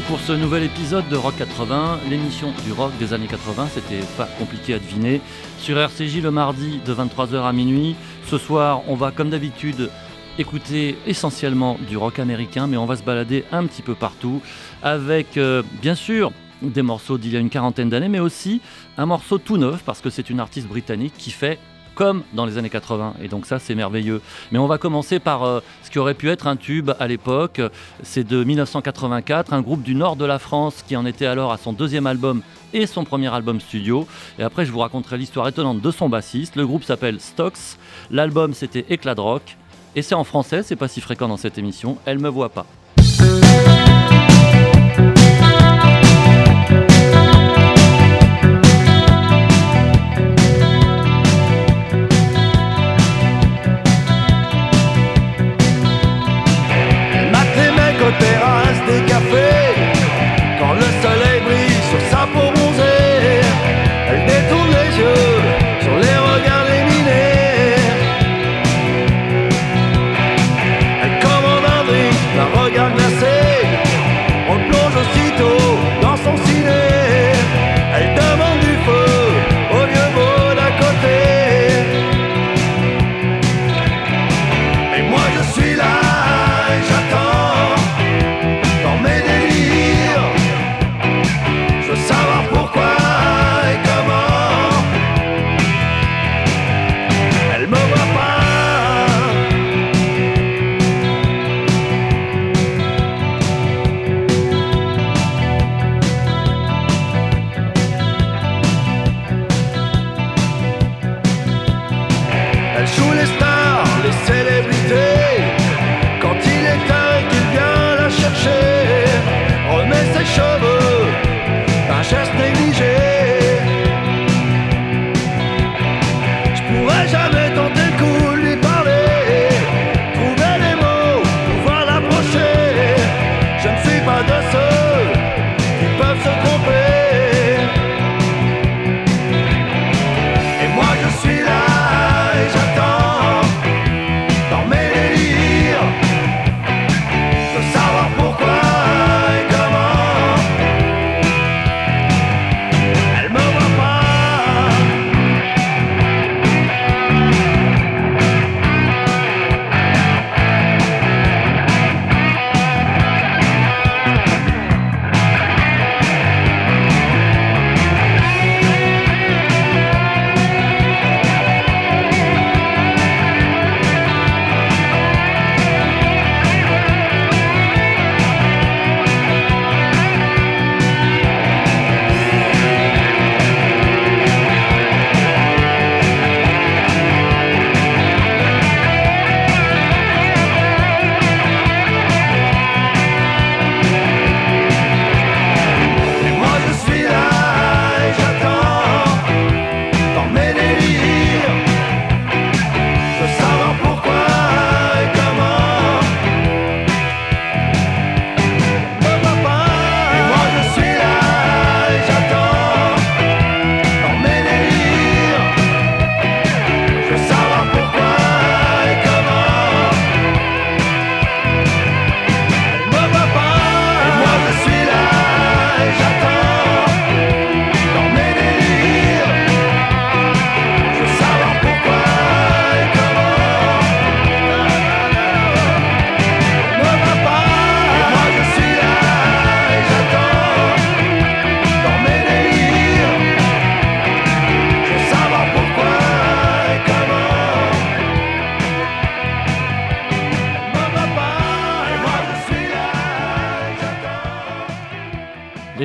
pour ce nouvel épisode de Rock 80, l'émission du rock des années 80, c'était pas compliqué à deviner, sur RCJ le mardi de 23h à minuit. Ce soir, on va comme d'habitude écouter essentiellement du rock américain, mais on va se balader un petit peu partout avec euh, bien sûr des morceaux d'il y a une quarantaine d'années, mais aussi un morceau tout neuf parce que c'est une artiste britannique qui fait comme dans les années 80. Et donc ça, c'est merveilleux. Mais on va commencer par euh, ce qui aurait pu être un tube à l'époque. C'est de 1984, un groupe du nord de la France qui en était alors à son deuxième album et son premier album studio. Et après, je vous raconterai l'histoire étonnante de son bassiste. Le groupe s'appelle Stocks. L'album, c'était Éclat de rock. Et c'est en français, c'est pas si fréquent dans cette émission. Elle me voit pas.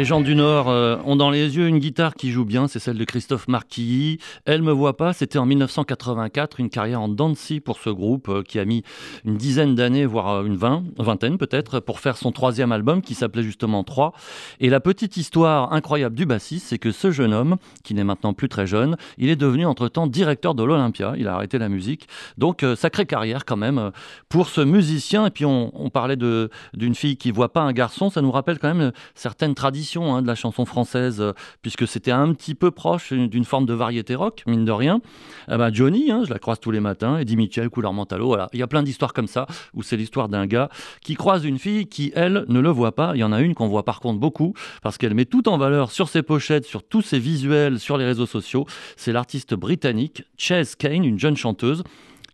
Gens du Nord euh, dans les yeux une guitare qui joue bien, c'est celle de Christophe Marquilly. Elle me voit pas, c'était en 1984, une carrière en Dancy pour ce groupe euh, qui a mis une dizaine d'années, voire euh, une vingtaine peut-être, pour faire son troisième album qui s'appelait justement 3. Et la petite histoire incroyable du bassiste, c'est que ce jeune homme, qui n'est maintenant plus très jeune, il est devenu entre-temps directeur de l'Olympia, il a arrêté la musique. Donc sacrée carrière quand même pour ce musicien. Et puis on, parlait d'une fille qui voit pas un garçon, ça nous rappelle quand même certaines traditions tradition hein, de la chanson française, euh, puisque c'était un petit peu proche d'une forme de variété rock, mine de rien. Eh ben, Johnny, hein, je la croise tous les matins, Eddie Mitchell, couleur mentalo, voilà. Il y a plein d'histoires comme ça, où c'est l'histoire d'un gars qui croise une fille qui, elle, ne le voit pas. Il y en a une qu'on voit par contre beaucoup, parce qu'elle met tout en valeur sur ses pochettes, sur tous ses visuels, sur les réseaux sociaux. C'est l'artiste britannique Chase Kane, une jeune chanteuse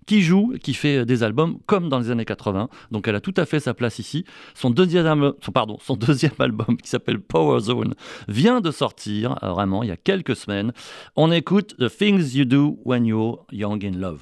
qui joue, qui fait des albums comme dans les années 80. Donc elle a tout à fait sa place ici. Son deuxième, pardon, son deuxième album qui s'appelle Power Zone vient de sortir euh, vraiment il y a quelques semaines. On écoute The Things You Do When You're Young in Love.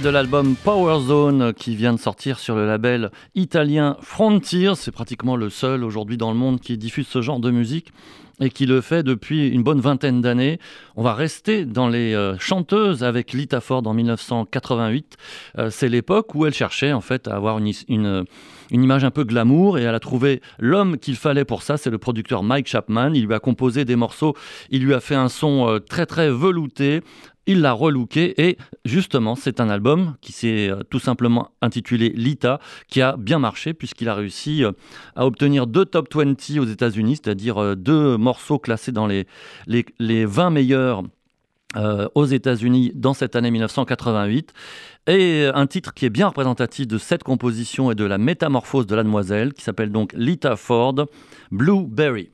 De l'album Power Zone qui vient de sortir sur le label italien Frontier. C'est pratiquement le seul aujourd'hui dans le monde qui diffuse ce genre de musique et qui le fait depuis une bonne vingtaine d'années. On va rester dans les euh, chanteuses avec Lita Ford en 1988. Euh, c'est l'époque où elle cherchait en fait à avoir une, une, image un peu glamour et elle a trouvé l'homme qu'il fallait pour ça. C'est le producteur Mike Chapman. Il lui a composé des morceaux, il lui a fait un son euh, très très velouté il l'a relooké et justement c'est un album qui s'est tout simplement intitulé Lita qui a bien marché puisqu'il a réussi à obtenir deux top 20 aux États-Unis, c'est-à-dire deux morceaux classés dans les, les, 20 meilleurs aux États-Unis dans cette année 1988 et un titre qui est bien représentatif de cette composition et de la métamorphose de la demoiselle qui s'appelle donc Lita Ford, Blueberry.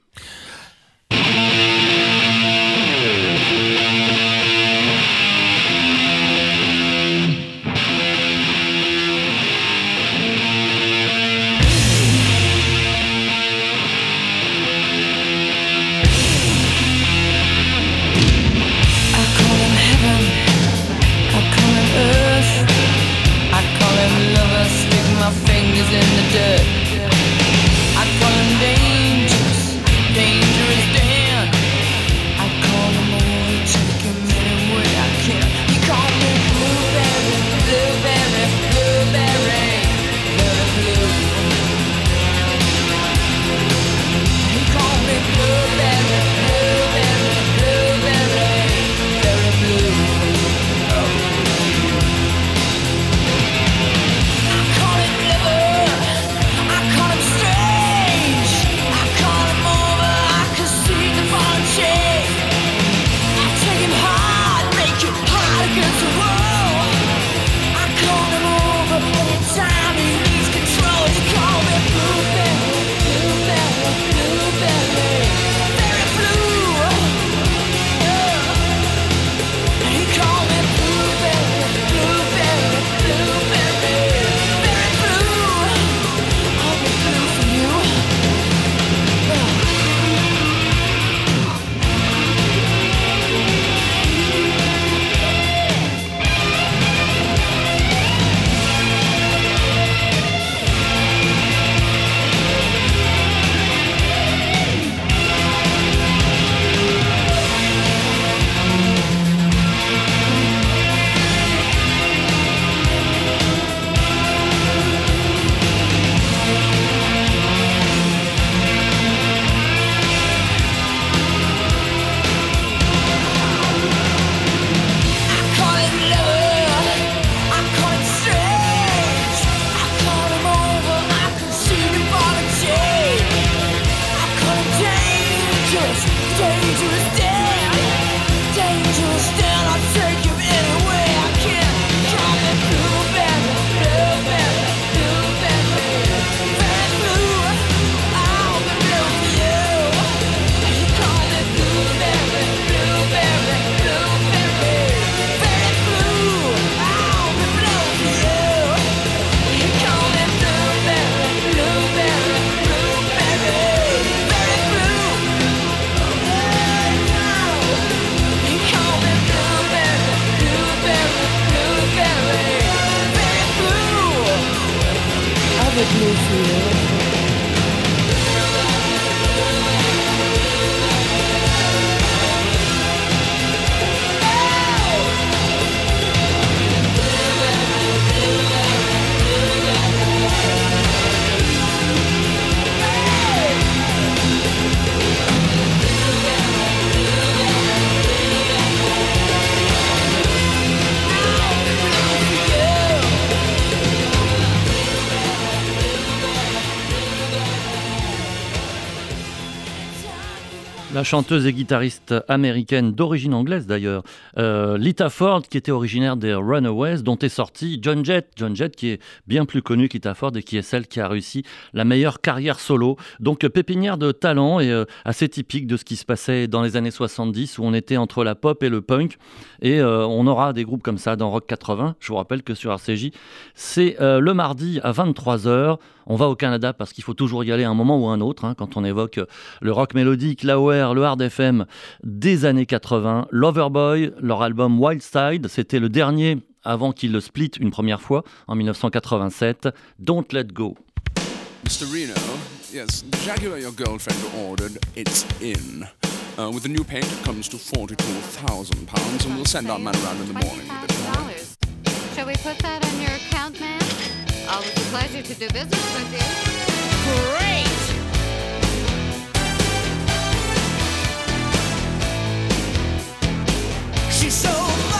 Chanteuse et guitariste américaine d'origine anglaise d'ailleurs, euh, Lita Ford, qui était originaire des Runaways, dont est sorti John Jett. John Jett qui est bien plus connu qu'Lita Ford et qui est celle qui a réussi la meilleure carrière solo. Donc pépinière de talent et euh, assez typique de ce qui se passait dans les années 70 où on était entre la pop et le punk. Et euh, on aura des groupes comme ça dans Rock 80. Je vous rappelle que sur RCJ, c'est le mardi à 23h. On va au Canada parce qu'il faut toujours y aller à un moment ou un autre. Hein, quand on évoque le rock mélodique, la le hard FM des années 80. Loverboy, leur album Wild Side, c'était le dernier avant qu'il le split une première fois en 1987, Don't Let Go. Mr. Reno, yes, the Jaguar your girlfriend ordered, it's in. Uh, with the new paint, it comes to forty-two pounds, and we'll send our man around in the morning. Shall we put that on your account, ma'am? Um, Always a pleasure to do business with you. Great! She's so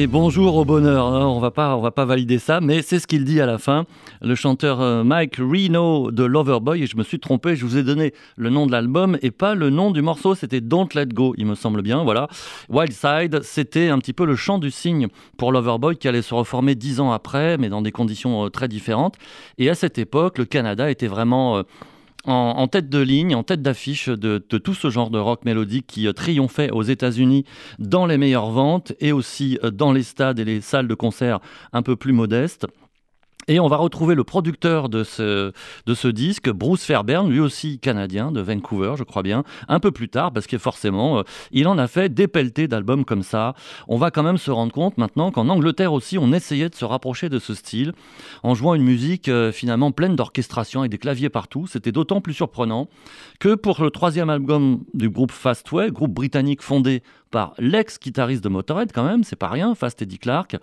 et bonjour au bonheur. hein. On va pas, on va pas valider ça, mais c'est ce qu'il dit à la fin. Le chanteur euh, Mike Reno de Loverboy et je me suis trompé. Je vous ai donné le nom de l'album et pas le nom du morceau. C'était Don't Let Go, il me semble bien. Voilà. Wild Side, c'était un petit peu le chant du cygne pour Loverboy qui allait se reformer dix ans après, mais dans des conditions euh, très différentes. Et à cette époque, le Canada était vraiment euh, en, tête de ligne, en tête d'affiche de, de tout ce genre de rock mélodique qui euh, triomphait aux États-Unis dans les meilleures ventes et aussi euh, dans les stades et les salles de concert un peu plus modestes. Et on va retrouver le producteur de ce, de ce disque, Bruce Fairbairn, lui aussi canadien, de Vancouver, je crois bien, un peu plus tard, parce que forcément, euh, il en a fait des pelletés d'albums comme ça. On va quand même se rendre compte maintenant qu'en Angleterre aussi, on essayait de se rapprocher de ce style en jouant une musique euh, finalement pleine d'orchestration et des claviers partout. C'était d'autant plus surprenant que pour le troisième album du groupe Fastway, groupe britannique fondé par l'ex-guitariste de Motorhead quand même, c'est pas rien, Fast Eddie Clark.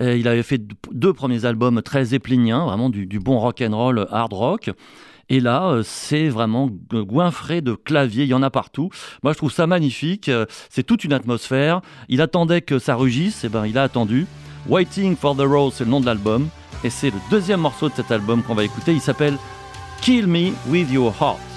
Euh, il avait fait deux premiers albums très zeppeliniens, vraiment du, bon rock and roll, euh, hard rock. Et là, euh, c'est vraiment goinfré de clavier, il y en a partout. Moi, je trouve ça magnifique, c'est toute une atmosphère. Il attendait que ça rugisse, et ben il a attendu. Waiting for the Rose, c'est le nom de l'album. Et c'est le deuxième morceau de cet album qu'on va écouter, il s'appelle Kill Me With Your Heart.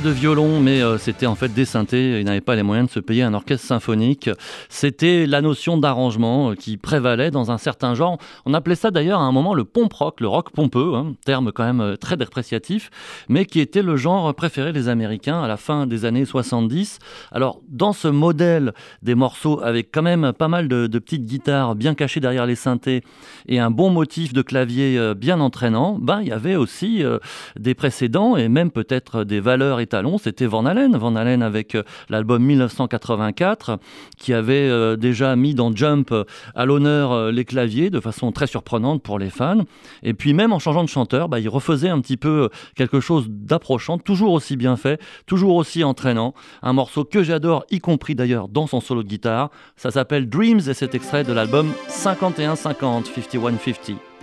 De violon, mais euh, c'était en fait des synthés. Ils n'avaient pas les moyens de se payer un orchestre symphonique. C'était la notion d'arrangement euh, qui prévalait dans un certain genre. On appelait ça d'ailleurs à un moment le pomp rock, le rock pompeux, hein, terme quand même euh, très dépréciatif, mais qui était le genre préféré des Américains à la fin des années 70. Alors, dans ce modèle des morceaux avec quand même pas mal de, petites guitares bien cachées derrière les synthés et un bon motif de clavier bien entraînant, ben, il y avait aussi des précédents et même peut-être des valeurs C'était Van Halen. Van Halen avec euh, l'album 1984 qui avait euh, déjà mis dans Jump euh, à l'honneur les claviers de façon très surprenante pour les fans. Et puis même en changeant de chanteur, bah, il refaisait un petit peu quelque chose d'approchant, toujours aussi bien fait, toujours aussi entraînant. Un morceau que j'adore, y compris d'ailleurs dans son solo de guitare. Ça s'appelle Dreams et c'est extrait de l'album 5150, 5150.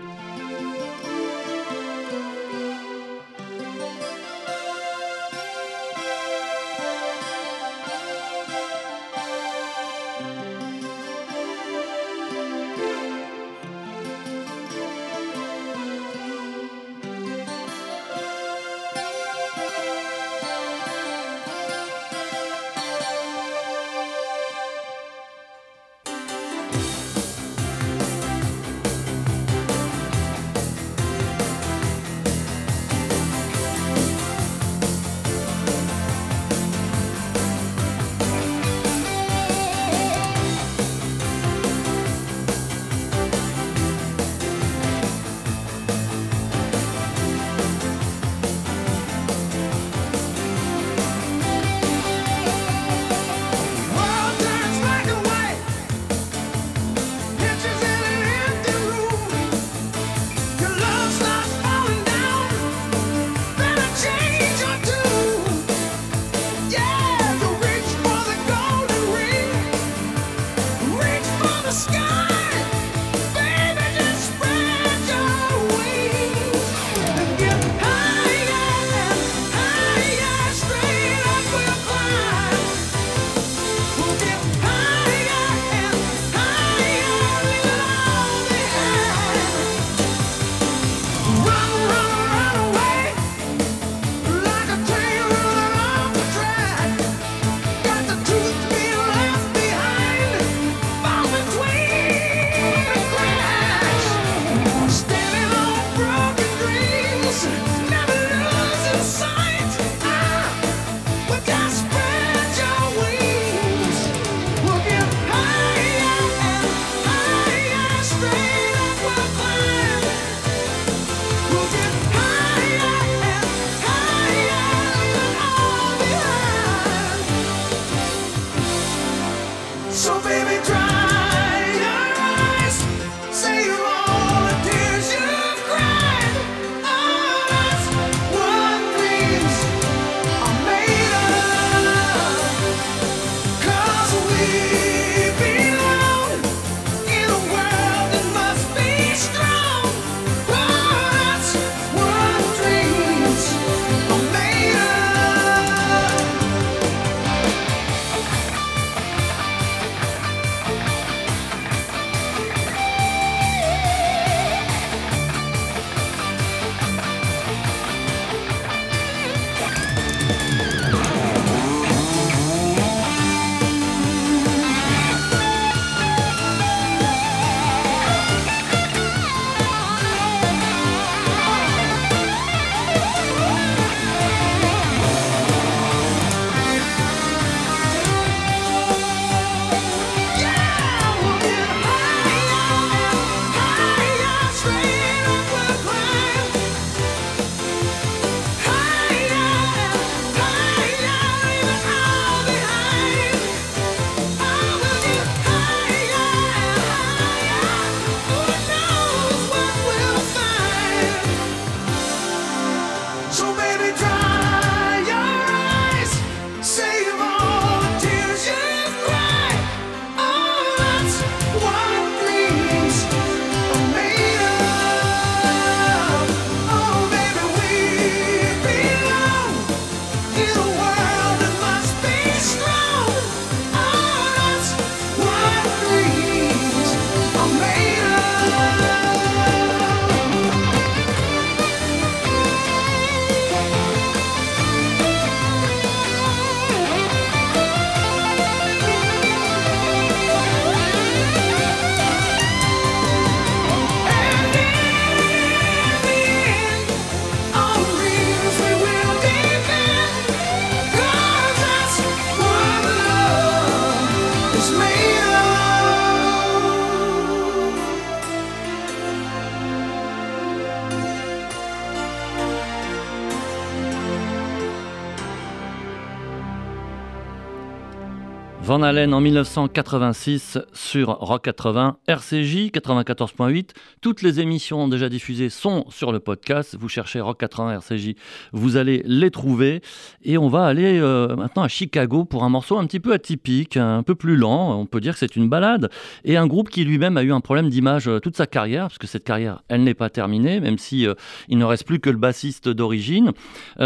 Van Halen en 1986 sur Rock 80, RCJ 94.8. Toutes les émissions déjà diffusées sont sur le podcast. Vous cherchez Rock 80 RCJ, vous allez les trouver. Et on va aller euh, maintenant à Chicago pour un morceau un petit peu atypique, un peu plus lent. On peut dire que c'est une balade. Et un groupe qui lui-même a eu un problème d'image euh, toute sa carrière, parce que cette carrière, elle n'est pas terminée, même si euh, il ne reste plus que le bassiste d'origine.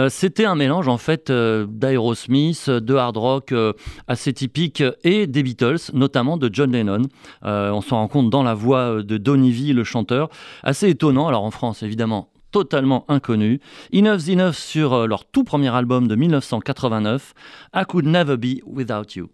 C'était un mélange en fait d'Aerosmith, de hard rock assez typique et des Beatles, notamment de John Lennon. Euh, on s'en rend compte dans la voix de Donny V, le chanteur. Assez étonnant, alors en France évidemment totalement inconnu. Enough's Enough sur euh, leur tout premier album de 1989, I Could Never Be Without You.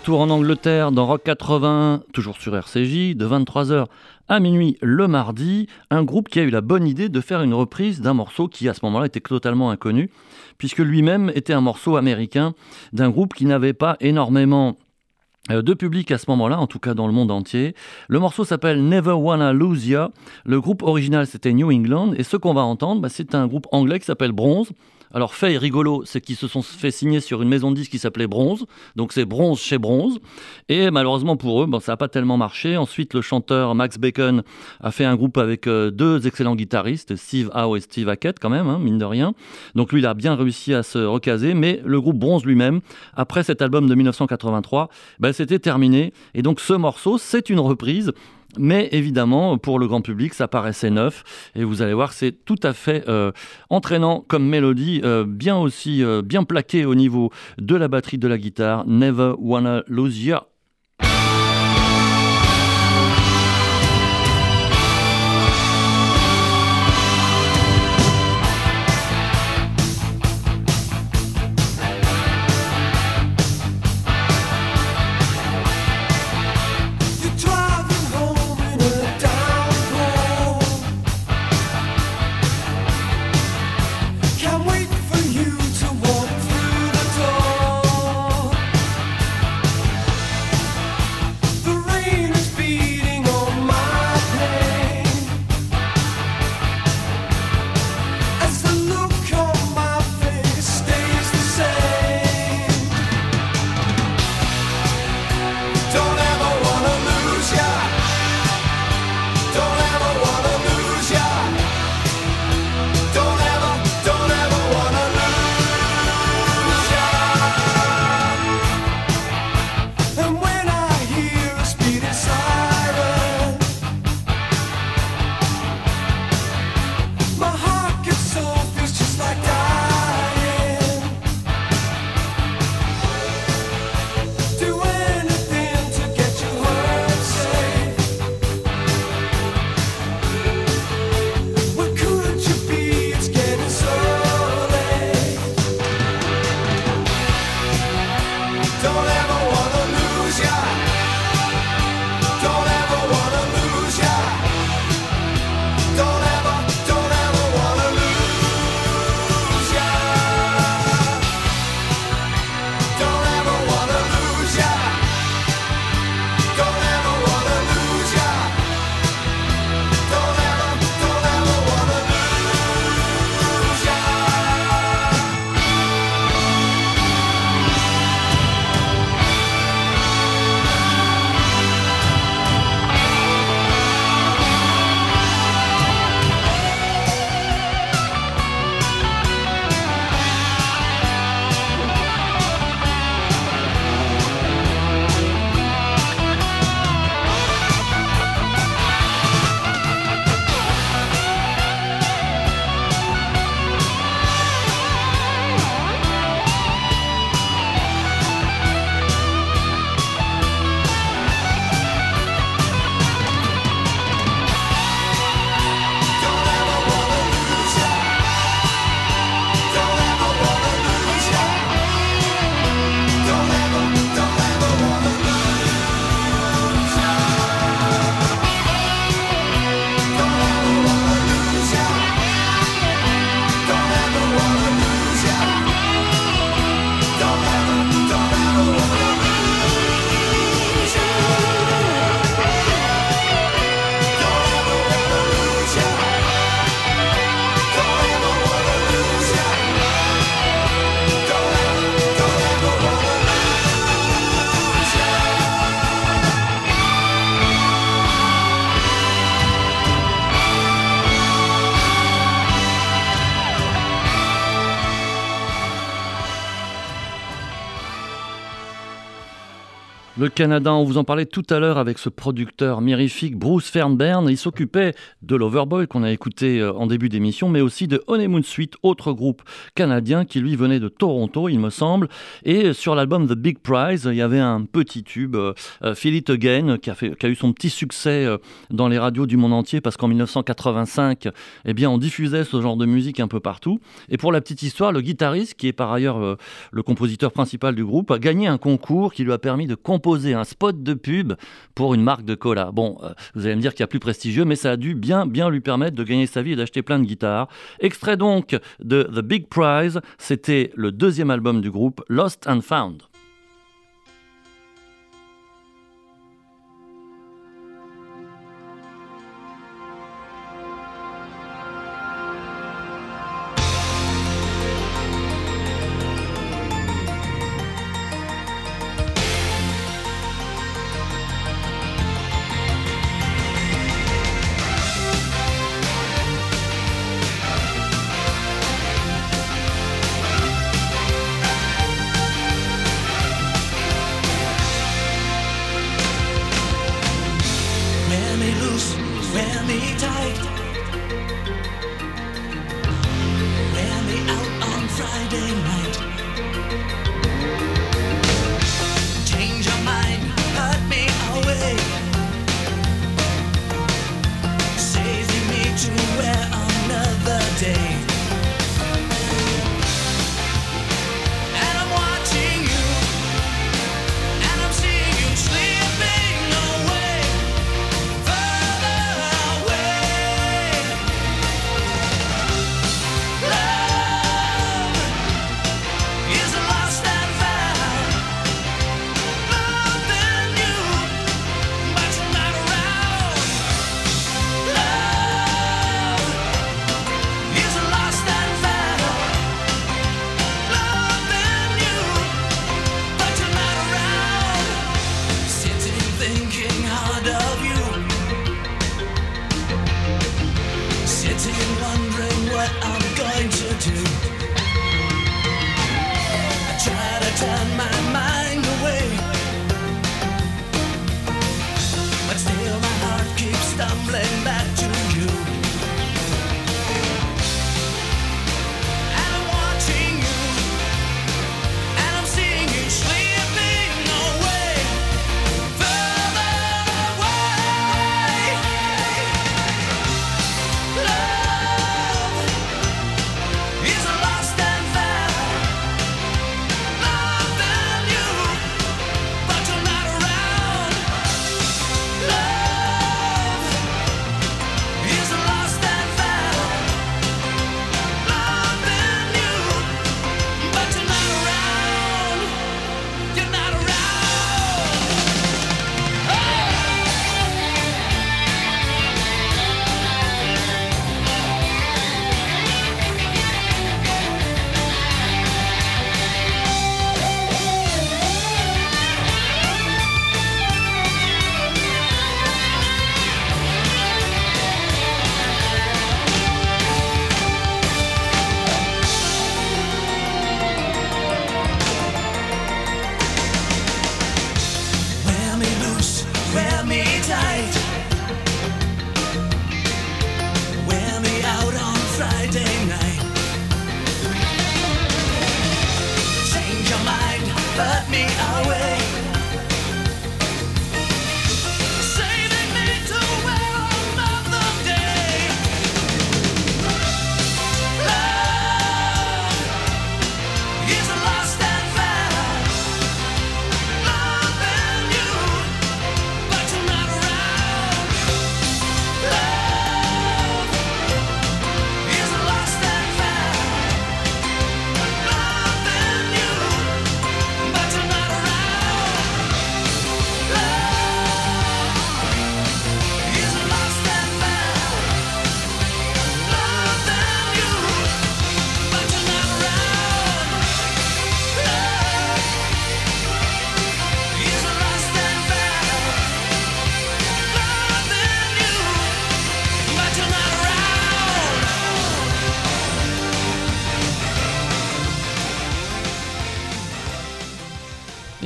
Retour en Angleterre dans Rock 80, toujours sur RCJ, de 23h à minuit le mardi. Un groupe qui a eu la bonne idée de faire une reprise d'un morceau qui à ce moment-là était totalement inconnu, puisque lui-même était un morceau américain d'un groupe qui n'avait pas énormément euh, de public à ce moment-là, en tout cas dans le monde entier. Le morceau s'appelle Never Wanna Lose Ya. Le groupe original c'était New England et ce qu'on va entendre, bah, c'est un groupe anglais qui s'appelle Bronze. Alors, fait rigolo, c'est qu'ils se sont fait signer sur une maison de disques qui s'appelait Bronze. Donc, c'est Bronze chez Bronze. Et malheureusement pour eux, bon, ça n'a pas tellement marché. Ensuite, le chanteur Max Bacon a fait un groupe avec euh, deux excellents guitaristes, Steve Howe et Steve Hackett, quand même, hein, mine de rien. Donc, lui, il a bien réussi à se recaser. Mais le groupe Bronze lui-même, après cet album de 1983, ben, c'était terminé. Et donc, ce morceau, c'est une reprise Mais évidemment, pour le grand public, ça paraissait neuf. Et vous allez voir, c'est tout à fait euh, entraînant comme mélodie, euh, bien aussi euh, bien plaqué au niveau de la batterie de la guitare. Never Wanna Lose Ya. Le Canada, on vous en parlait tout à l'heure avec ce producteur mirifique Bruce Fernbern. Il s'occupait de Loverboy qu'on a écouté euh, en début d'émission, mais aussi de Honeymoon Suite, autre groupe canadien qui lui venait de Toronto, il me semble. Et sur l'album The Big Prize, il y avait un petit tube, euh, euh, Feel It Again, qui a, qui a eu son petit succès euh, dans les radios du monde entier parce qu'en 1985, eh bien, on diffusait ce genre de musique un peu partout. Et pour la petite histoire, le guitariste, qui est par ailleurs euh, le compositeur principal du groupe, a gagné un concours qui lui a permis de composer un spot de pub pour une marque de cola. Bon, euh, vous allez me dire qu'il y a plus prestigieux, mais ça a dû bien, bien lui permettre de gagner sa vie et d'acheter plein de guitares. Extrait donc de The Big Prize, c'était le deuxième album du groupe, Lost and Found.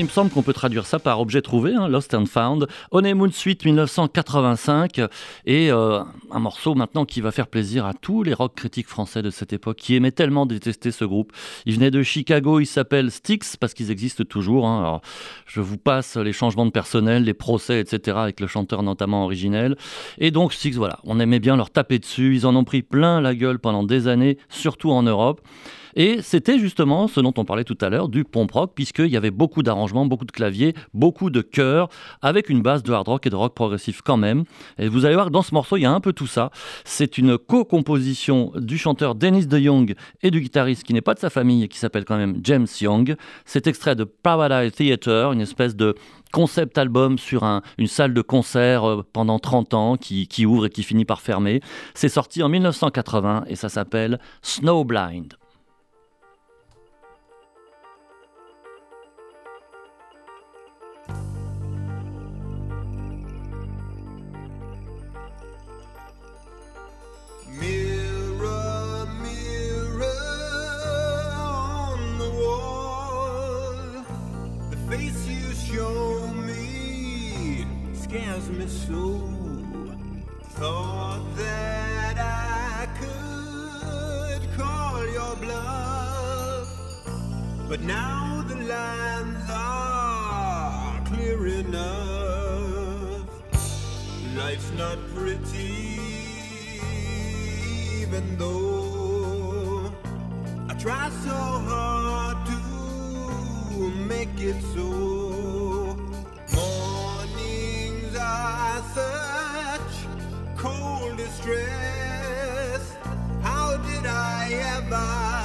Il me semble qu'on peut traduire ça par objet trouvé, hein, Lost and Found, Honeymoon Suite 1985, et euh, un morceau maintenant qui va faire plaisir à tous les rock critiques français de cette époque qui aimaient tellement détester ce groupe. Il venait de Chicago, il s'appelle Styx parce qu'ils existent toujours. hein. Je vous passe les changements de personnel, les procès, etc. avec le chanteur notamment originel. Et donc Styx, voilà, on aimait bien leur taper dessus. Ils en ont pris plein la gueule pendant des années, surtout en Europe. Et c'était justement ce dont on parlait tout à l'heure, du pomp rock, puisqu'il y avait beaucoup d'arrangements, beaucoup de claviers, beaucoup de chœurs, avec une base de hard rock et de rock progressif quand même. Et vous allez voir dans ce morceau, il y a un peu tout ça. C'est une co-composition du chanteur Dennis DeYoung et du guitariste qui n'est pas de sa famille, qui s'appelle quand même James Young. C'est extrait de Paradise Theater, une espèce de concept album sur un- une salle de concert euh, pendant 30 ans qui, qui ouvre et qui finit par fermer. C'est sorti en 1980 et ça s'appelle Snowblind. thought that I could call your bluff, but now the lines are clear enough. Life's not pretty, even though I try so hard to make it so. Distress. How did I ever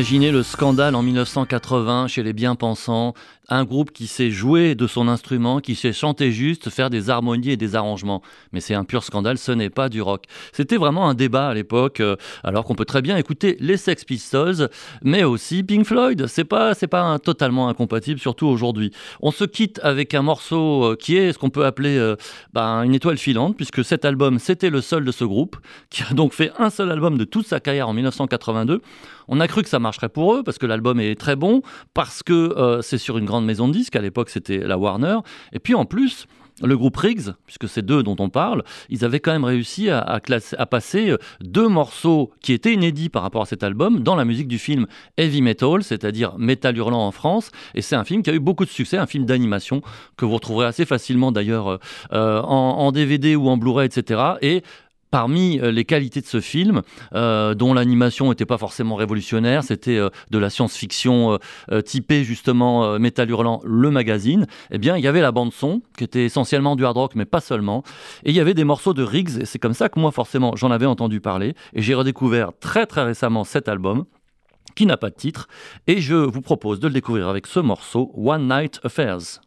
Imaginez le scandale en 1980 chez les bien-pensants, un groupe qui sait jouer de son instrument, qui sait chanter juste, faire des harmonies et des arrangements. Mais c'est un pur scandale, ce n'est pas du rock. C'était vraiment un débat à l'époque, euh, alors qu'on peut très bien écouter les Sex Pistols, mais aussi Pink Floyd. C'est pas, c'est pas totalement incompatible, surtout aujourd'hui. On se quitte avec un morceau euh, qui est ce qu'on peut appeler euh, ben, une étoile filante, puisque cet album, c'était le seul de ce groupe, qui a donc fait un seul album de toute sa carrière en 1982. On a cru que ça marcherait pour eux parce que l'album est très bon, parce que c'est sur une grande maison de disques. À l'époque, c'était la Warner. Et puis en plus, le groupe Riggs, puisque c'est d'eux dont on parle, ils avaient quand même réussi à, à classer- à passer euh, deux morceaux qui étaient inédits par rapport à cet album dans la musique du film Heavy Metal, c'est-à-dire Metal Hurlant en France. Et c'est un film qui a eu beaucoup de succès, un film d'animation que vous retrouverez assez facilement d'ailleurs euh, euh, en, en DVD ou en Blu-ray, etc. Et Parmi euh, les qualités de ce film, euh, dont l'animation n'était pas forcément révolutionnaire, c'était euh, de la science-fiction typée justement Metal Hurlant, le magazine, eh bien il y avait la bande son, qui était essentiellement du hard rock, mais pas seulement, et il y avait des morceaux de Riggs, et c'est comme ça que moi forcément j'en avais entendu parler, et j'ai redécouvert très très récemment cet album, qui n'a pas de titre, et je vous propose de le découvrir avec ce morceau, One Night Affairs.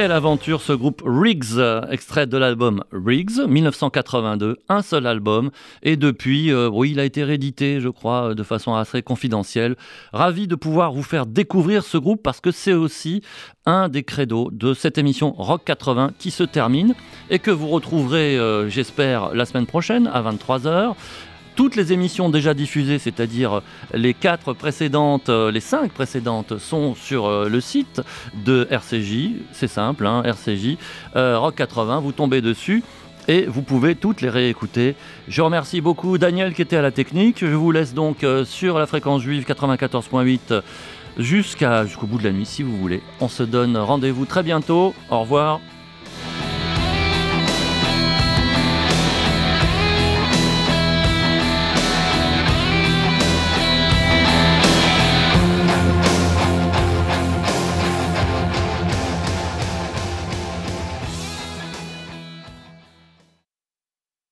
Quelle aventure ce groupe Riggs, extrait de l'album Riggs, 1982, un seul album, et depuis, euh, oui, il a été réédité, je crois, de façon assez confidentielle. Ravi de pouvoir vous faire découvrir ce groupe parce que c'est aussi un des credos de cette émission Rock 80 qui se termine et que vous retrouverez, euh, j'espère, la semaine prochaine à 23h toutes les émissions déjà diffusées, c'est-à-dire les quatre précédentes, euh, les cinq précédentes, sont sur euh, le site de RCJ. C'est simple, hein, RCJ euh, Rock 80. Vous tombez dessus et vous pouvez toutes les réécouter. Je remercie beaucoup Daniel qui était à la technique. Je vous laisse donc euh, sur la fréquence juive 94.8 jusqu'à jusqu'au bout de la nuit si vous voulez. On se donne rendez-vous très bientôt. Au revoir.